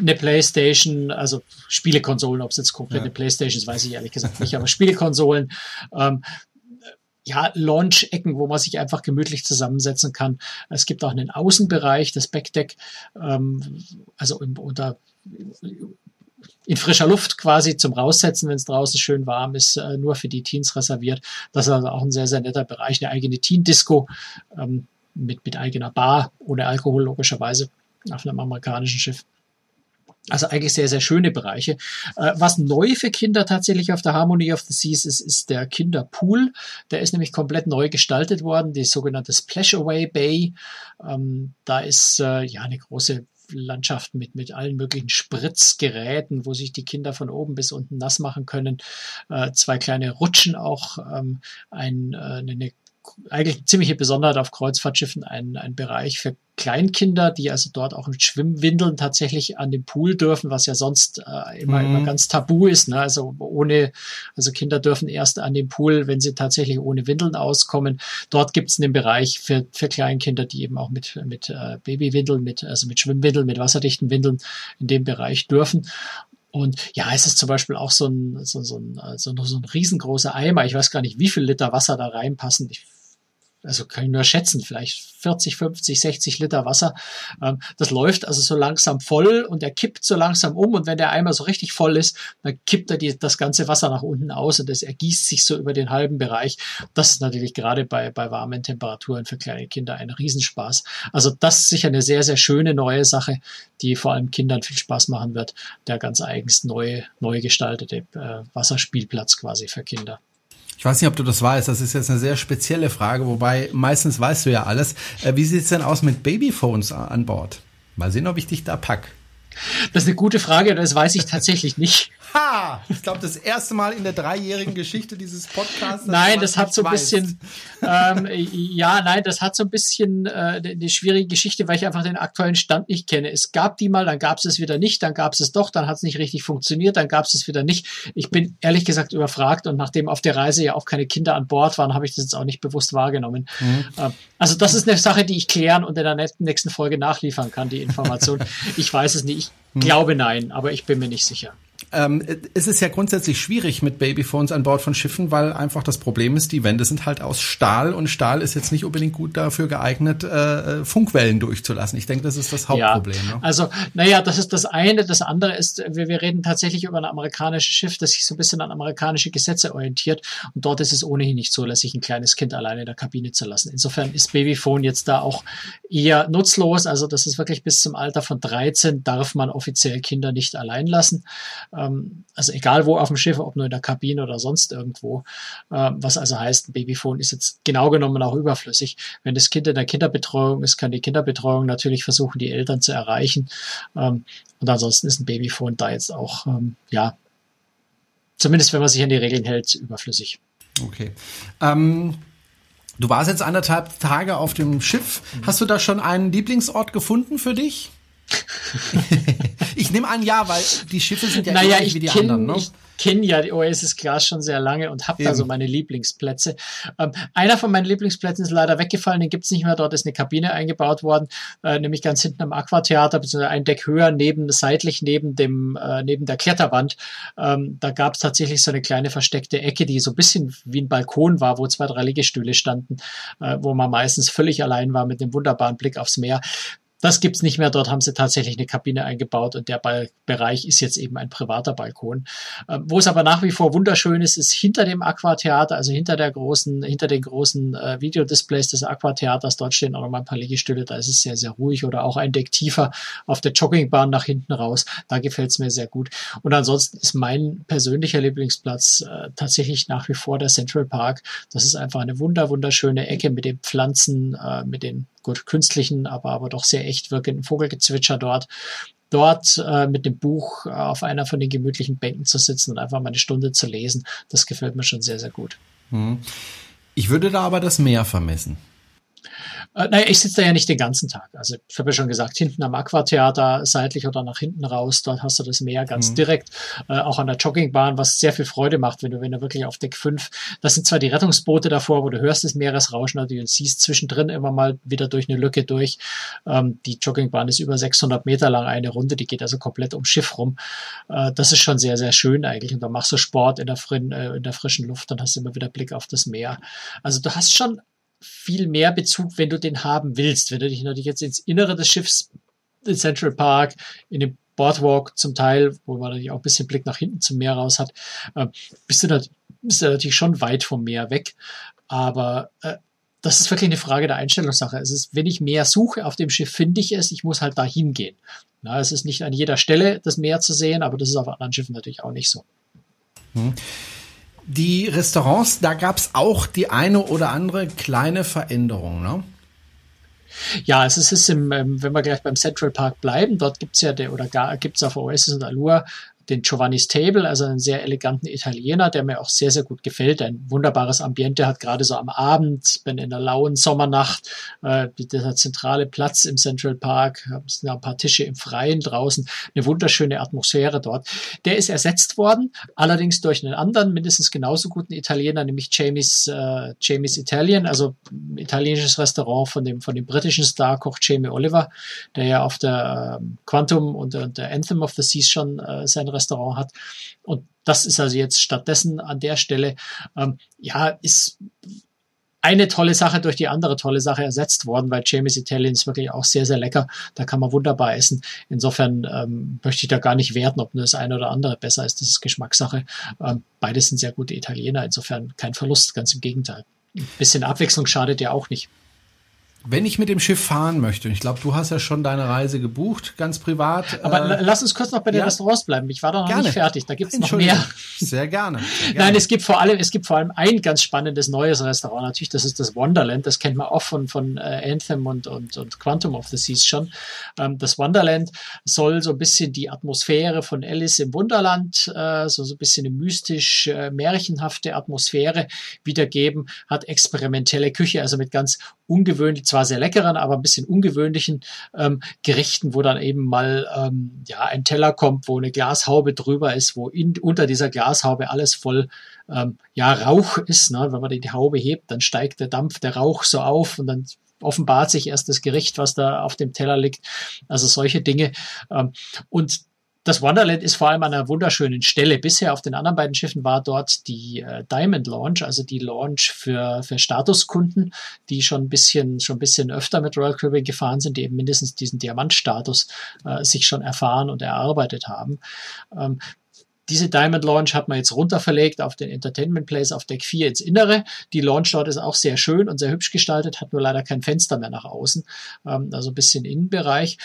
eine Playstation, also Spielekonsolen, ob es jetzt komplett ja. eine Playstation ist, weiß ich ehrlich gesagt nicht, aber Spielekonsolen, ähm, ja, Launch-Ecken, wo man sich einfach gemütlich zusammensetzen kann. Es gibt auch einen Außenbereich, das Backdeck, ähm, also unter in frischer Luft quasi zum Raussetzen, wenn es draußen schön warm ist, äh, nur für die Teens reserviert. Das ist also auch ein sehr, sehr netter Bereich, eine eigene Teen-Disco ähm, mit, mit eigener Bar, ohne Alkohol logischerweise, auf einem amerikanischen Schiff. Also eigentlich sehr, sehr schöne Bereiche. Äh, was neu für Kinder tatsächlich auf der Harmony of the Seas ist, ist der Kinderpool. Der ist nämlich komplett neu gestaltet worden, die sogenannte Splash Away Bay. Ähm, da ist äh, ja eine große Landschaft mit, mit allen möglichen Spritzgeräten, wo sich die Kinder von oben bis unten nass machen können. Äh, zwei kleine Rutschen auch, ähm, ein, äh, eine eigentlich eine ziemliche Besonderheit auf Kreuzfahrtschiffen ein, ein Bereich für Kleinkinder, die also dort auch mit Schwimmwindeln tatsächlich an den Pool dürfen, was ja sonst äh, immer, mhm. immer ganz tabu ist. Ne? Also ohne, also Kinder dürfen erst an den Pool, wenn sie tatsächlich ohne Windeln auskommen. Dort gibt es einen Bereich für, für Kleinkinder, die eben auch mit, mit äh, Babywindeln, mit, also mit Schwimmwindeln, mit wasserdichten Windeln in dem Bereich dürfen. Und ja, es ist zum Beispiel auch so ein, so, so, ein, so, so ein riesengroßer Eimer. Ich weiß gar nicht, wie viel Liter Wasser da reinpassen. Ich also kann ich nur schätzen, vielleicht 40, 50, 60 Liter Wasser. Ähm, das läuft also so langsam voll und er kippt so langsam um und wenn der Eimer so richtig voll ist, dann kippt er die, das ganze Wasser nach unten aus und das ergießt sich so über den halben Bereich. Das ist natürlich gerade bei, bei warmen Temperaturen für kleine Kinder ein Riesenspaß. Also das ist sicher eine sehr, sehr schöne neue Sache, die vor allem Kindern viel Spaß machen wird. Der ganz eigens neu, neu gestaltete äh, Wasserspielplatz quasi für Kinder. Ich weiß nicht, ob du das weißt. Das ist jetzt eine sehr spezielle Frage, wobei meistens weißt du ja alles. Äh, wie sieht's denn aus mit Babyphones an Bord? Mal sehen, ob ich dich da pack. Das ist eine gute Frage, das weiß ich tatsächlich nicht. Ha! Ich glaube, das erste Mal in der dreijährigen Geschichte dieses Podcasts. Nein, das hat so ein bisschen, ähm, ja, nein, das hat so ein bisschen äh, eine schwierige Geschichte, weil ich einfach den aktuellen Stand nicht kenne. Es gab die mal, dann gab es es wieder nicht, dann gab es es doch, dann hat es nicht richtig funktioniert, dann gab es es wieder nicht. Ich bin ehrlich gesagt überfragt und nachdem auf der Reise ja auch keine Kinder an Bord waren, habe ich das jetzt auch nicht bewusst wahrgenommen. Mhm. Äh, also das ist eine Sache, die ich klären und in der nächsten Folge nachliefern kann, die Information. ich weiß es nicht. Ich mhm. glaube nein, aber ich bin mir nicht sicher. Ähm, es ist ja grundsätzlich schwierig mit Babyphones an Bord von Schiffen, weil einfach das Problem ist, die Wände sind halt aus Stahl und Stahl ist jetzt nicht unbedingt gut dafür geeignet, äh, Funkwellen durchzulassen. Ich denke, das ist das Hauptproblem. Ja, ne? Also, naja, das ist das eine. Das andere ist, wir, wir reden tatsächlich über ein amerikanisches Schiff, das sich so ein bisschen an amerikanische Gesetze orientiert. Und dort ist es ohnehin nicht so, lässig ein kleines Kind alleine in der Kabine zu lassen. Insofern ist Babyphone jetzt da auch eher nutzlos. Also, das ist wirklich bis zum Alter von 13 darf man offiziell Kinder nicht allein lassen. Ähm, also egal wo auf dem Schiff, ob nur in der Kabine oder sonst irgendwo. Ähm, was also heißt, ein Babyphone ist jetzt genau genommen auch überflüssig. Wenn das Kind in der Kinderbetreuung ist, kann die Kinderbetreuung natürlich versuchen, die Eltern zu erreichen. Ähm, und ansonsten ist ein Babyphone da jetzt auch, ja, zumindest wenn man sich an die Regeln hält, überflüssig. Okay. Ähm Du warst jetzt anderthalb Tage auf dem Schiff. Hast du da schon einen Lieblingsort gefunden für dich? Ich nehme an, ja, weil die Schiffe sind ja naja, ähnlich wie die kenn, anderen. Ne? Ich kenne ja die Oasis Glass schon sehr lange und habe da so meine Lieblingsplätze. Ähm, einer von meinen Lieblingsplätzen ist leider weggefallen, den gibt's nicht mehr. Dort ist eine Kabine eingebaut worden, äh, nämlich ganz hinten am Aquatheater, beziehungsweise ein Deck höher, neben, seitlich neben dem, äh, neben der Kletterwand. Ähm, da gab's tatsächlich so eine kleine versteckte Ecke, die so ein bisschen wie ein Balkon war, wo zwei, drei Liegestühle standen, äh, wo man meistens völlig allein war mit dem wunderbaren Blick aufs Meer. Das gibt's nicht mehr. Dort haben sie tatsächlich eine Kabine eingebaut und der Bereich ist jetzt eben ein privater Balkon. Ähm, wo es aber nach wie vor wunderschön ist, ist hinter dem Aquatheater, also hinter der großen, hinter den großen äh, Videodisplays des Aquatheaters. Dort stehen auch noch mal ein paar Liegestühle. Da ist es sehr, sehr ruhig oder auch ein Deck tiefer auf der Joggingbahn nach hinten raus. Da gefällt's mir sehr gut. Und ansonsten ist mein persönlicher Lieblingsplatz äh, tatsächlich nach wie vor der Central Park. Das ist einfach eine wunder, wunderschöne Ecke mit den Pflanzen, äh, mit den gut künstlichen, aber, aber doch sehr echt wirkenden Vogelgezwitscher dort dort äh, mit dem Buch äh, auf einer von den gemütlichen Bänken zu sitzen und einfach mal eine Stunde zu lesen, das gefällt mir schon sehr, sehr gut. Hm. Ich würde da aber das Meer vermissen. Äh, naja, ich sitze da ja nicht den ganzen Tag. Also ich habe ja schon gesagt, hinten am Aquatheater, seitlich oder nach hinten raus, dort hast du das Meer ganz mhm. direkt. Äh, auch an der Joggingbahn, was sehr viel Freude macht, wenn du, wenn du wirklich auf Deck 5, das sind zwar die Rettungsboote davor, wo du hörst das Meeresrauschen natürlich und siehst zwischendrin immer mal wieder durch eine Lücke durch. Ähm, die Joggingbahn ist über 600 Meter lang eine Runde, die geht also komplett ums Schiff rum. Äh, das ist schon sehr, sehr schön eigentlich. Und da machst du Sport in der, äh, in der frischen Luft, dann hast du immer wieder Blick auf das Meer. Also du hast schon viel mehr Bezug, wenn du den haben willst. Wenn du dich natürlich jetzt ins Innere des Schiffs, in Central Park, in den Boardwalk zum Teil, wo man natürlich auch ein bisschen Blick nach hinten zum Meer raus hat, äh, bist, du natürlich schon weit vom Meer weg. Aber äh, das ist wirklich eine Frage der Einstellungssache. Es ist, wenn ich mehr suche auf dem Schiff, finde ich es, ich muss halt da hingehen. Na, es ist nicht an jeder Stelle das Meer zu sehen, aber das ist auf anderen Schiffen natürlich auch nicht so. Hm. Die Restaurants, da gab es auch die eine oder andere kleine Veränderung, ne? Ja, es ist, im, ähm, wenn wir gleich beim Central Park bleiben, dort gibt's ja, der, oder gibt's auf Oasis und Allure den Giovanni's Table, also einen sehr eleganten Italiener, der mir auch sehr, sehr gut gefällt. Ein wunderbares Ambiente hat gerade so am Abend, wenn in der lauen Sommernacht, äh, dieser zentrale Platz im Central Park, es sind ein paar Tische im Freien draußen, eine wunderschöne Atmosphäre dort. Der ist ersetzt worden, allerdings durch einen anderen, mindestens genauso guten Italiener, nämlich Jamie's, äh, Jamie's Italian, also ein italienisches Restaurant von dem, von dem britischen Starkoch Jamie Oliver, der ja auf der äh, Quantum und, und der Anthem of the Seas schon äh, sein Restaurant hat. Und das ist also jetzt stattdessen an der Stelle, ähm, ja, ist eine tolle Sache durch die andere tolle Sache ersetzt worden, weil Jamie's Italian ist wirklich auch sehr, sehr lecker. Da kann man wunderbar essen. Insofern ähm, möchte ich da gar nicht werten, ob nur das eine oder andere besser ist. Das ist Geschmackssache. Ähm, beides sind sehr gute Italiener. Insofern kein Verlust, ganz im Gegenteil. Ein bisschen Abwechslung schadet ja auch nicht. Wenn ich mit dem Schiff fahren möchte, und ich glaube, du hast ja schon deine Reise gebucht, ganz privat. Aber äh, lass uns kurz noch bei den ja? Restaurants bleiben. Ich war doch noch gerne. nicht fertig. Da gibt es noch mehr. Sehr gerne, sehr gerne. Nein, es gibt vor allem, es gibt vor allem ein ganz spannendes neues Restaurant. Natürlich, das ist das Wonderland. Das kennt man auch von, von äh, Anthem und, und, und Quantum of the Seas schon. Ähm, das Wonderland soll so ein bisschen die Atmosphäre von Alice im Wunderland, äh, so, so ein bisschen eine mystisch, äh, märchenhafte Atmosphäre wiedergeben. Hat experimentelle Küche, also mit ganz ungewöhnlich, zwar sehr leckeren, aber ein bisschen ungewöhnlichen ähm, Gerichten, wo dann eben mal ähm, ja ein Teller kommt, wo eine Glashaube drüber ist, wo in, unter dieser Glashaube alles voll ähm, ja Rauch ist. Ne? Wenn man die Haube hebt, dann steigt der Dampf, der Rauch so auf und dann offenbart sich erst das Gericht, was da auf dem Teller liegt. Also solche Dinge. Ähm, und das Wonderland ist vor allem an einer wunderschönen Stelle. Bisher auf den anderen beiden Schiffen war dort die äh, Diamond Launch, also die Launch für, für Statuskunden, die schon ein bisschen, schon ein bisschen öfter mit Royal Caribbean gefahren sind, die eben mindestens diesen Diamantstatus äh, sich schon erfahren und erarbeitet haben. Ähm, diese Diamond Launch hat man jetzt runterverlegt auf den Entertainment Place auf Deck 4 ins Innere. Die Launch dort ist auch sehr schön und sehr hübsch gestaltet, hat nur leider kein Fenster mehr nach außen, ähm, also ein bisschen Innenbereich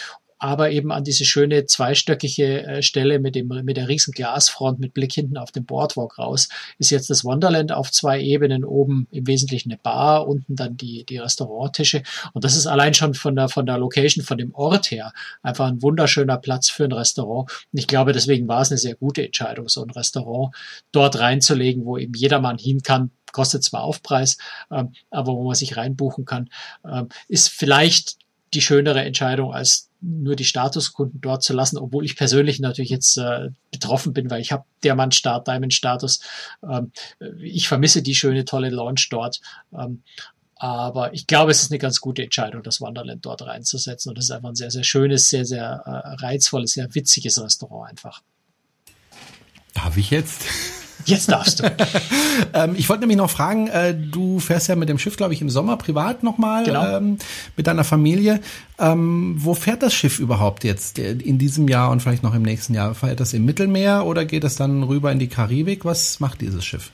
aber eben an diese schöne zweistöckige äh, Stelle mit dem mit der riesen Glasfront mit Blick hinten auf den Boardwalk raus ist jetzt das Wonderland auf zwei Ebenen. Oben im Wesentlichen eine Bar unten dann die die Restauranttische. Und das ist allein schon von der von der Location von dem Ort her einfach ein wunderschöner Platz für ein Restaurant. Und ich glaube deswegen war es eine sehr gute Entscheidung so ein Restaurant dort reinzulegen wo eben jedermann hin kann. Kostet zwar Aufpreis ähm, aber wo man sich reinbuchen kann. Ähm, ist vielleicht die schönere Entscheidung als nur die Statuskunden dort zu lassen, obwohl ich persönlich natürlich jetzt äh, betroffen bin, weil ich habe Diamant-Start, Diamond-Status. Ähm, ich vermisse die schöne, tolle Launch dort. Ähm, aber ich glaube, es ist eine ganz gute Entscheidung, das Wonderland dort reinzusetzen. Und es ist einfach ein sehr, sehr schönes, sehr, sehr äh, reizvolles, sehr witziges Restaurant einfach. Darf ich jetzt? Jetzt darfst du. ähm, ich wollte nämlich noch fragen, äh, du fährst ja mit dem Schiff, glaube ich, im Sommer privat nochmal genau. ähm, mit deiner Familie. Ähm, wo fährt das Schiff überhaupt jetzt in diesem Jahr und vielleicht noch im nächsten Jahr? Fährt das im Mittelmeer oder geht das dann rüber in die Karibik? Was macht dieses Schiff?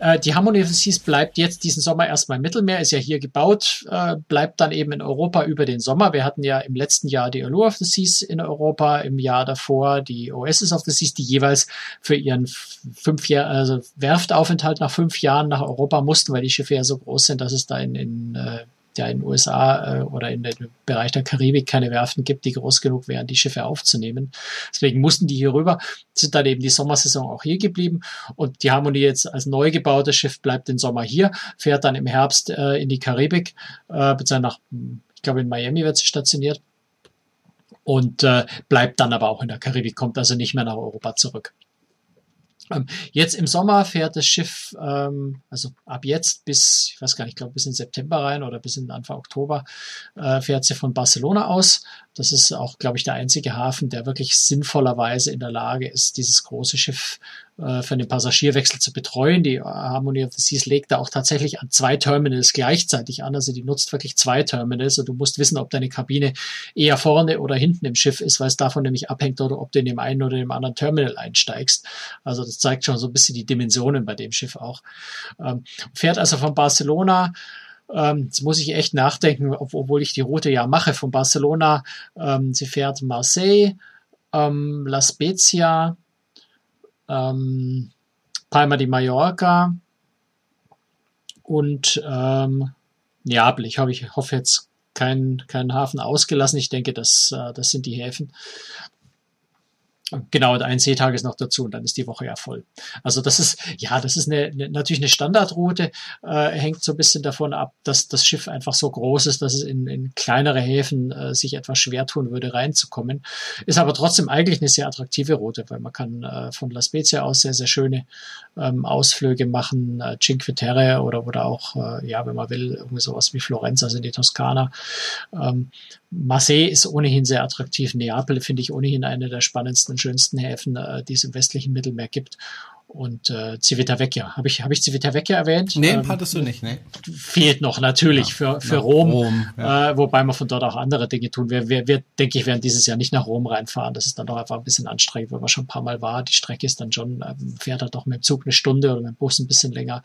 Äh, die Harmony of the Seas bleibt jetzt diesen Sommer erstmal im Mittelmeer, ist ja hier gebaut, äh, bleibt dann eben in Europa über den Sommer. Wir hatten ja im letzten Jahr die Allure of the Seas in Europa, im Jahr davor die Oasis of the Seas, die jeweils für ihren fünf Jahr, also Werftaufenthalt nach fünf Jahren nach Europa mussten, weil die Schiffe ja so groß sind, dass es da in, in äh, ja in den USA äh, oder in dem Bereich der Karibik keine Werften gibt, die groß genug wären, die Schiffe aufzunehmen. Deswegen mussten die hier rüber, sind dann eben die Sommersaison auch hier geblieben und die Harmonie jetzt als neu gebautes Schiff bleibt den Sommer hier, fährt dann im Herbst äh, in die Karibik, äh, beziehungsweise nach, ich glaube in Miami wird sie stationiert und äh, bleibt dann aber auch in der Karibik, kommt also nicht mehr nach Europa zurück. Ähm, jetzt im Sommer fährt das Schiff, ähm, also ab jetzt bis, ich weiß gar nicht, ich glaube bis in September rein oder bis in Anfang Oktober, äh, fährt sie von Barcelona aus. Das ist auch, glaube ich, der einzige Hafen, der wirklich sinnvollerweise in der Lage ist, dieses große Schiff für den Passagierwechsel zu betreuen. Die Harmony of the Seas legt da auch tatsächlich an zwei Terminals gleichzeitig an. Also die nutzt wirklich zwei Terminals und du musst wissen, ob deine Kabine eher vorne oder hinten im Schiff ist, weil es davon nämlich abhängt, oder ob du in dem einen oder dem anderen Terminal einsteigst. Also das zeigt schon so ein bisschen die Dimensionen bei dem Schiff auch. Ähm, fährt also von Barcelona Ähm, jetzt muss ich echt nachdenken, obwohl ich die Route ja mache von Barcelona. Ähm, sie fährt Marseille, ähm, La Spezia, ähm, Palma de Mallorca und ähm, Neapel. Ich, hoffe, ich hoffe jetzt keinen keinen Hafen ausgelassen. Ich denke, das, äh, das sind die Häfen. Genau, ein Seetag ist noch dazu und dann ist die Woche ja voll. Also das ist, ja, das ist eine, eine natürlich eine Standardroute, äh, hängt so ein bisschen davon ab, dass das Schiff einfach so groß ist, dass es in, in kleinere Häfen äh, sich etwas schwer tun würde, reinzukommen. Ist aber trotzdem eigentlich eine sehr attraktive Route, weil man kann äh, von La Spezia aus sehr, sehr schöne ähm, Ausflüge machen, äh, Cinque Terre oder, oder auch, äh, ja, wenn man will, irgendwie sowas wie Florenz, also in die Toskana. Ähm, Marseille ist ohnehin sehr attraktiv. Neapel finde ich ohnehin eine der spannendsten und schönsten Häfen, äh, die es im westlichen Mittelmeer gibt. Und äh, Civitavecchia. Habe ich, hab ich Civitavecchia erwähnt? Nee, ähm, hattest du nicht, ne? Fehlt noch natürlich ja, für, für Rom, Rom ja. äh, wobei man von dort auch andere Dinge tun. Wir, wir, wir, denke ich, werden dieses Jahr nicht nach Rom reinfahren. Das ist dann doch einfach ein bisschen anstrengend, weil man schon ein paar Mal war. Die Strecke ist dann schon, ähm, fährt halt doch mit dem Zug eine Stunde oder mit dem Bus ein bisschen länger.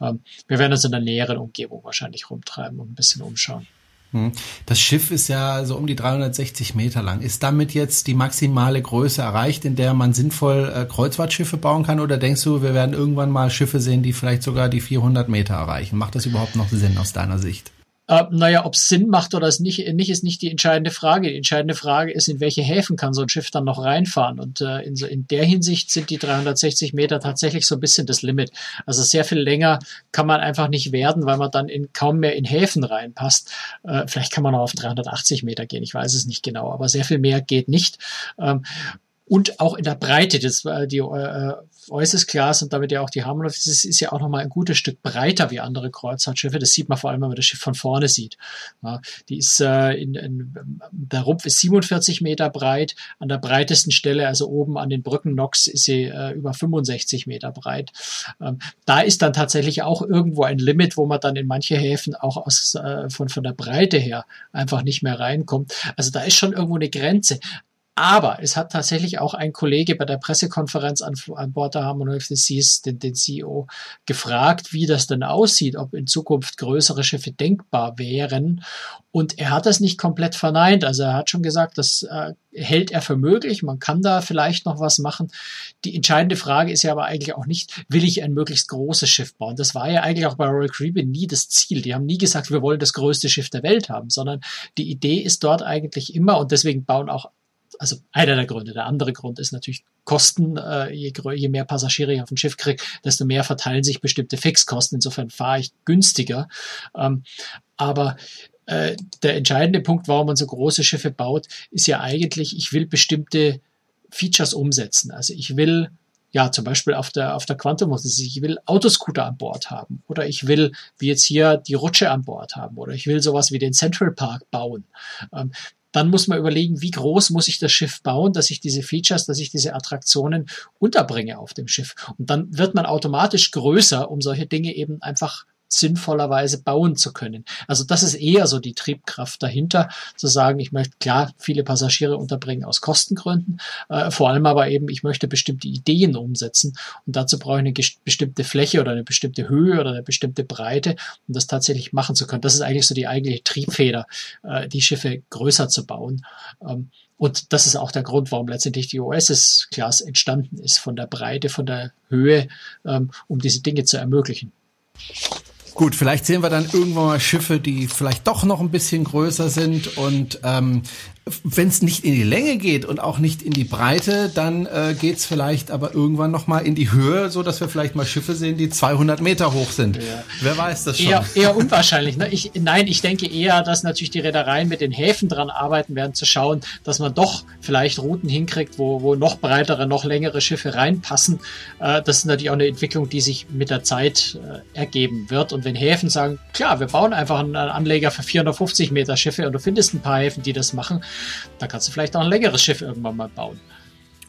Ähm, wir werden uns in der näheren Umgebung wahrscheinlich rumtreiben und ein bisschen umschauen. Hm. Das Schiff ist ja so um die 360 Meter lang. Ist damit jetzt die maximale Größe erreicht, in der man sinnvoll äh, Kreuzfahrtschiffe bauen kann? Oder denkst du, wir werden irgendwann mal Schiffe sehen, die vielleicht sogar die 400 Meter erreichen? Macht das überhaupt noch Sinn aus deiner Sicht? Äh, naja, ob es Sinn macht oder es nicht, nicht, ist nicht die entscheidende Frage. Die entscheidende Frage ist, in welche Häfen kann so ein Schiff dann noch reinfahren? Und äh, in, so, in der Hinsicht sind die 360 Meter tatsächlich so ein bisschen das Limit. Also sehr viel länger kann man einfach nicht werden, weil man dann in, kaum mehr in Häfen reinpasst. Äh, vielleicht kann man auch auf 380 Meter gehen, ich weiß es nicht genau, aber sehr viel mehr geht nicht. Ähm, und auch in der Breite. Das war die äh, äußerst Class und damit ja auch die Harmonic, das ist, ist ja auch nochmal ein gutes Stück breiter wie andere Kreuzfahrtschiffe. Das sieht man vor allem, wenn man das Schiff von vorne sieht. Ja, die ist äh, in, in, der Rumpf ist 47 Meter breit, an der breitesten Stelle, also oben an den Brückennocks, ist sie äh, über 65 Meter breit. Ähm, da ist dann tatsächlich auch irgendwo ein Limit, wo man dann in manche Häfen auch aus, äh, von, von der Breite her einfach nicht mehr reinkommt. Also da ist schon irgendwo eine Grenze. Aber es hat tatsächlich auch ein Kollege bei der Pressekonferenz an, an Bord der the Seas, den, den CEO, gefragt, wie das denn aussieht, ob in Zukunft größere Schiffe denkbar wären. Und er hat das nicht komplett verneint. Also er hat schon gesagt, das äh, hält er für möglich. Man kann da vielleicht noch was machen. Die entscheidende Frage ist ja aber eigentlich auch nicht, will ich ein möglichst großes Schiff bauen? Das war ja eigentlich auch bei Royal Caribbean nie das Ziel. Die haben nie gesagt, wir wollen das größte Schiff der Welt haben, sondern die Idee ist dort eigentlich immer, und deswegen bauen auch also einer der Gründe. Der andere Grund ist natürlich Kosten. Äh, je, je mehr Passagiere ich auf ein Schiff kriege, desto mehr verteilen sich bestimmte Fixkosten. Insofern fahre ich günstiger. Ähm, aber äh, der entscheidende Punkt, warum man so große Schiffe baut, ist ja eigentlich, ich will bestimmte Features umsetzen. Also ich will ja, zum Beispiel auf der, auf der Quantum, ich will Autoscooter an Bord haben oder ich will, wie jetzt hier, die Rutsche an Bord haben oder ich will sowas wie den Central Park bauen. Ähm, dann muss man überlegen, wie groß muss ich das Schiff bauen, dass ich diese Features, dass ich diese Attraktionen unterbringe auf dem Schiff. Und dann wird man automatisch größer, um solche Dinge eben einfach sinnvollerweise bauen zu können. Also das ist eher so die Triebkraft dahinter, zu sagen, ich möchte klar viele Passagiere unterbringen aus Kostengründen, äh, vor allem aber eben, ich möchte bestimmte Ideen umsetzen und dazu brauche ich eine bestimmte Fläche oder eine bestimmte Höhe oder eine bestimmte Breite, um das tatsächlich machen zu können. Das ist eigentlich so die eigentliche Triebfeder, äh, die Schiffe größer zu bauen. Ähm, und das ist auch der Grund, warum letztendlich die OSS-Class entstanden ist, von der Breite, von der Höhe, ähm, um diese Dinge zu ermöglichen. Gut, vielleicht sehen wir dann irgendwann mal Schiffe, die vielleicht doch noch ein bisschen größer sind und ähm, wenn es nicht in die Länge geht und auch nicht in die Breite, dann äh, geht es vielleicht aber irgendwann noch mal in die Höhe, so dass wir vielleicht mal Schiffe sehen, die 200 Meter hoch sind. Ja. Wer weiß das schon? Eher, eher unwahrscheinlich. Ne? Ich, nein, ich denke eher, dass natürlich die Reedereien mit den Häfen dran arbeiten werden, zu schauen, dass man doch vielleicht Routen hinkriegt, wo, wo noch breitere, noch längere Schiffe reinpassen. Äh, das ist natürlich auch eine Entwicklung, die sich mit der Zeit äh, ergeben wird. Und wenn Häfen sagen, klar, wir bauen einfach einen Anleger für 450 Meter Schiffe und du findest ein paar Häfen, die das machen, da kannst du vielleicht auch ein längeres Schiff irgendwann mal bauen.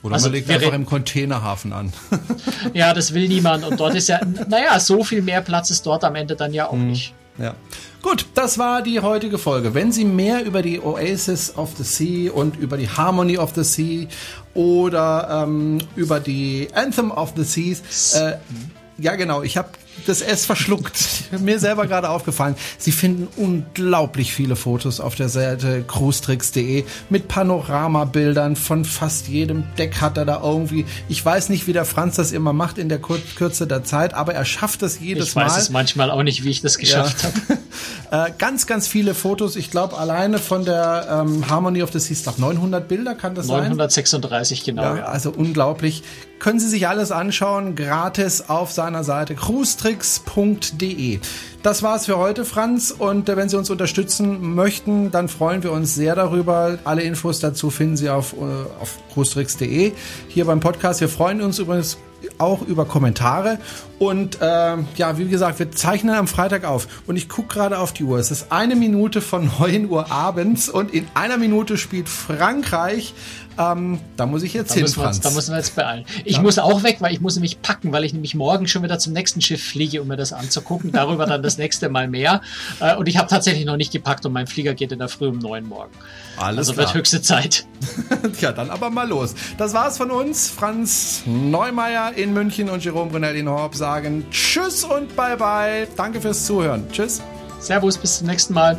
Oder also, man legt einfach im Containerhafen an. ja, das will niemand. Und dort ist ja, naja, so viel mehr Platz ist dort am Ende dann ja auch mhm. nicht. Ja. Gut, das war die heutige Folge. Wenn Sie mehr über die Oasis of the Sea und über die Harmony of the Sea oder ähm, über die Anthem of the Seas, äh, ja genau, ich habe das S verschluckt. Mir selber gerade aufgefallen. Sie finden unglaublich viele Fotos auf der Seite cruestricks.de mit Panoramabildern von fast jedem Deck hat er da irgendwie. Ich weiß nicht, wie der Franz das immer macht in der Kürze der Zeit, aber er schafft es jedes Mal. Ich weiß es manchmal auch nicht, wie ich das geschafft ja. habe. äh, ganz, ganz viele Fotos. Ich glaube, alleine von der ähm, Harmony of the Seas, noch 900 Bilder kann das 936, sein? 936, genau. Ja, also unglaublich. Können Sie sich alles anschauen, gratis auf seiner Seite cruestricks.de. Das war's für heute, Franz. Und äh, wenn Sie uns unterstützen möchten, dann freuen wir uns sehr darüber. Alle Infos dazu finden Sie auf, äh, auf cruestricks.de hier beim Podcast. Wir freuen uns übrigens auch über Kommentare. Und äh, ja, wie gesagt, wir zeichnen am Freitag auf. Und ich gucke gerade auf die Uhr. Es ist eine Minute von 9 Uhr abends und in einer Minute spielt Frankreich. Ähm, da muss ich jetzt hin, Franz. Uns, da müssen wir jetzt beeilen. Ich ja. muss auch weg, weil ich muss nämlich packen, weil ich nämlich morgen schon wieder zum nächsten Schiff fliege, um mir das anzugucken. Darüber dann das nächste Mal mehr. Äh, und ich habe tatsächlich noch nicht gepackt und mein Flieger geht in der Früh um 9 morgen. Alles also klar. wird höchste Zeit. ja, dann aber mal los. Das war's von uns. Franz Neumeier in München und Jerome Brunel in Horb sagen Tschüss und Bye Bye. Danke fürs Zuhören. Tschüss. Servus, bis zum nächsten Mal.